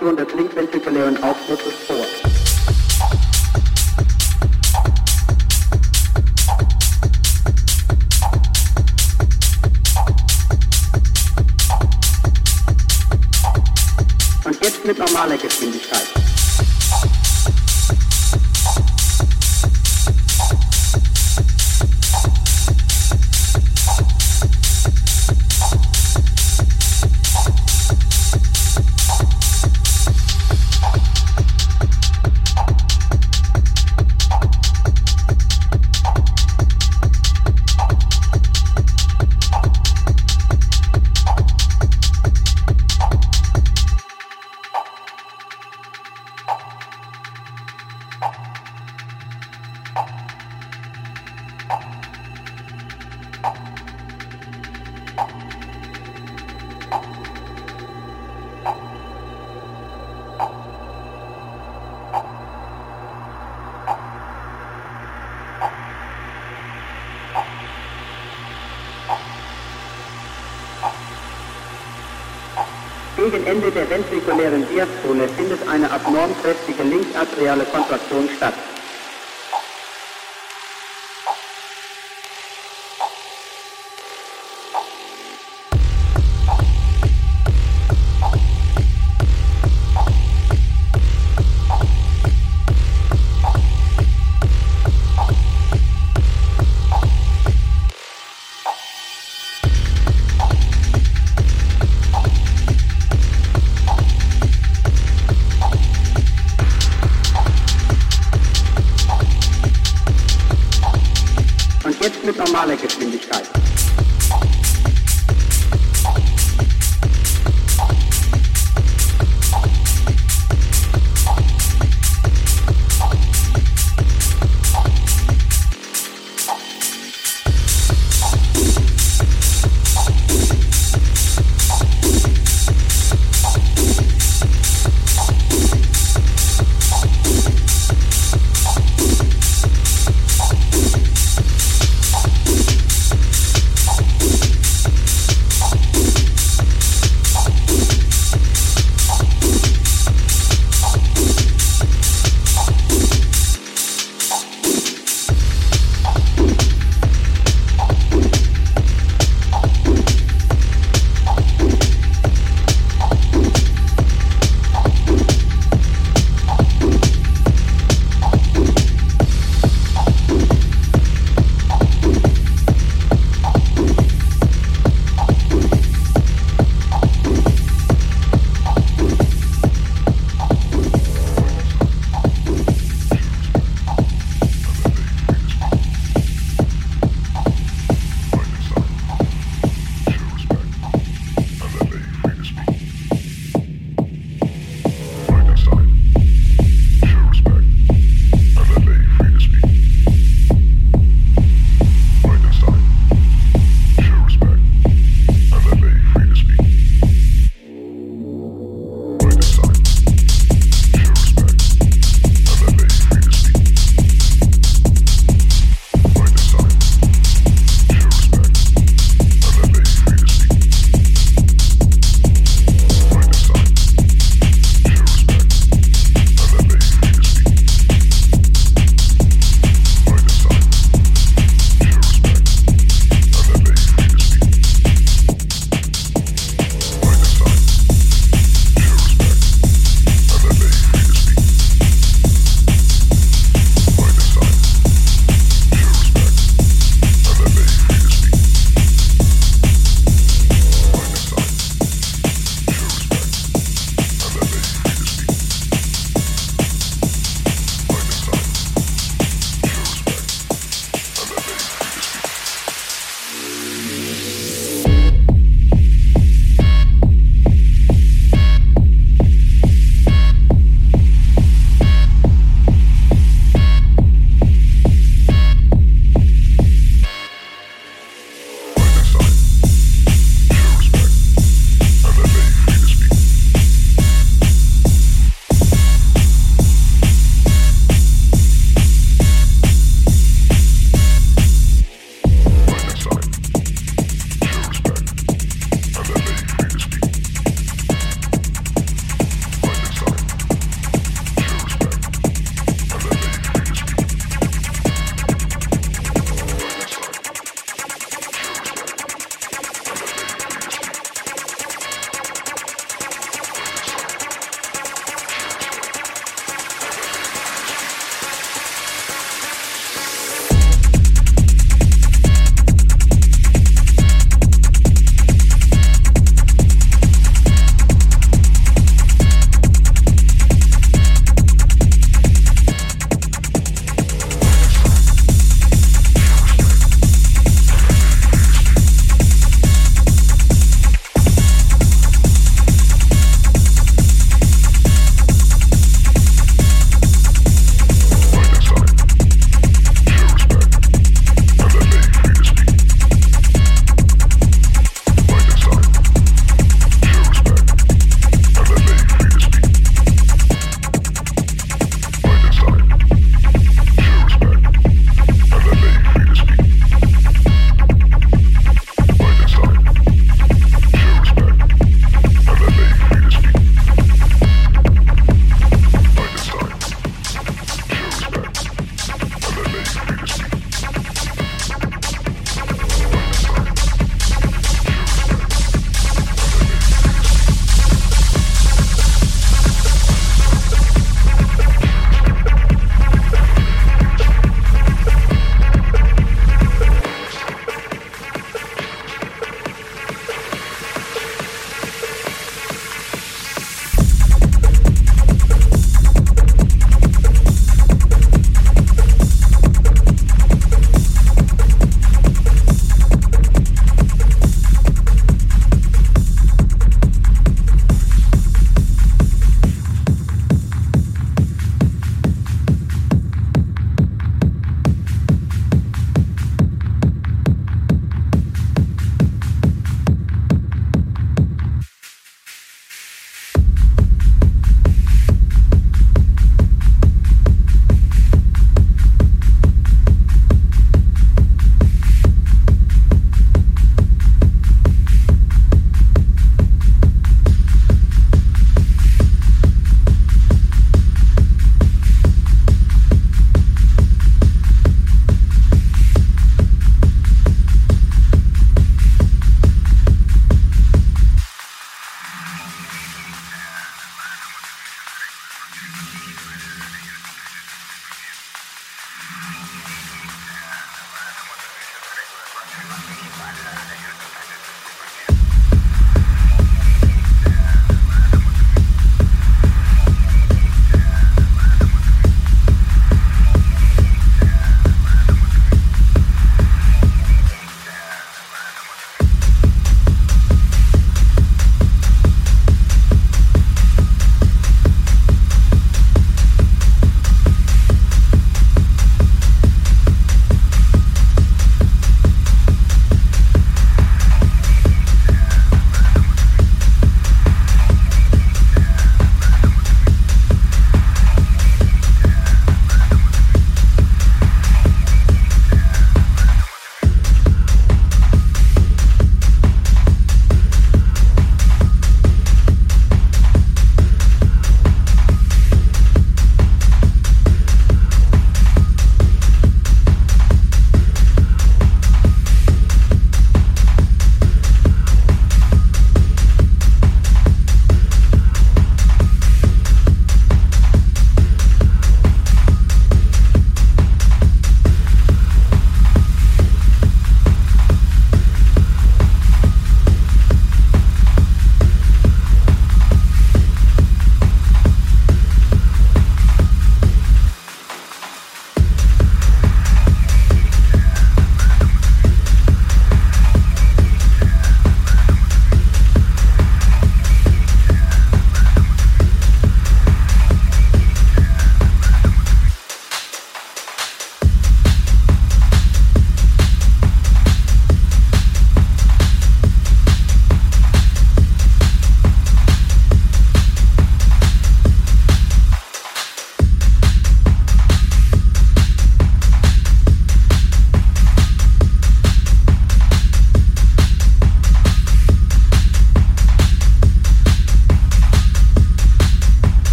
keine Obstruktion des linkventrikulären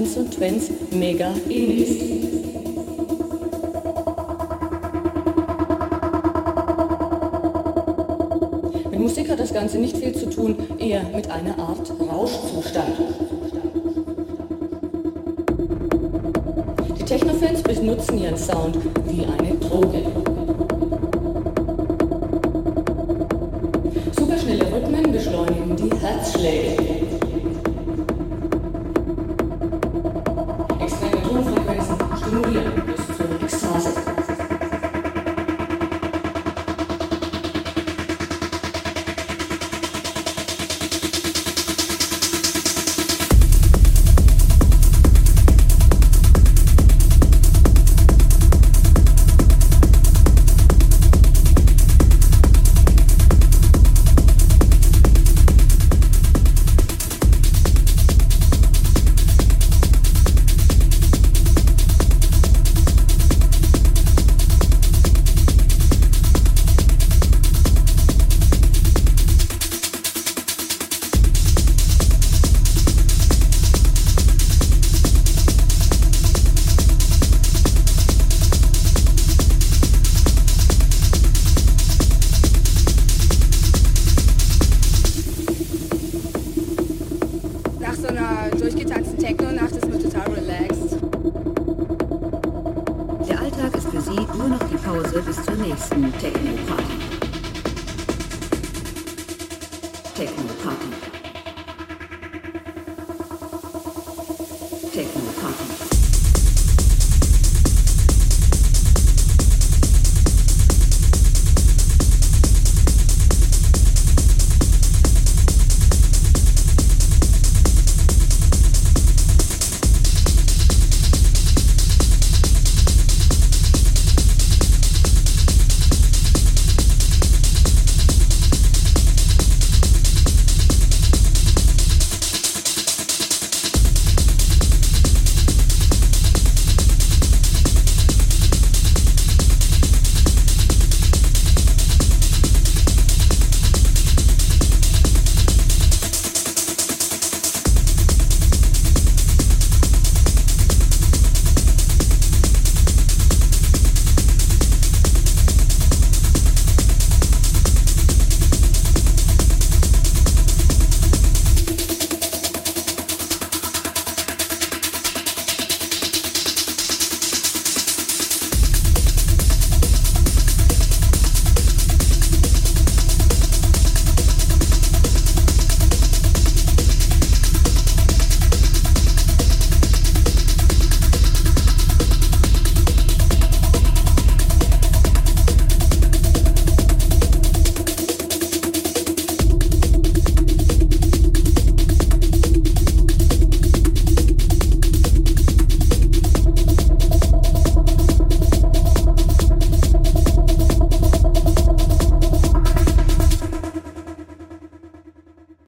Teens und Twins mega ist. Mit Musik hat das Ganze nicht viel zu tun, eher mit einer Art Rauschzustand. Die Technofans benutzen ihren Sound Pause bis zur nächsten Techno Party. Techno Party. Techno Party.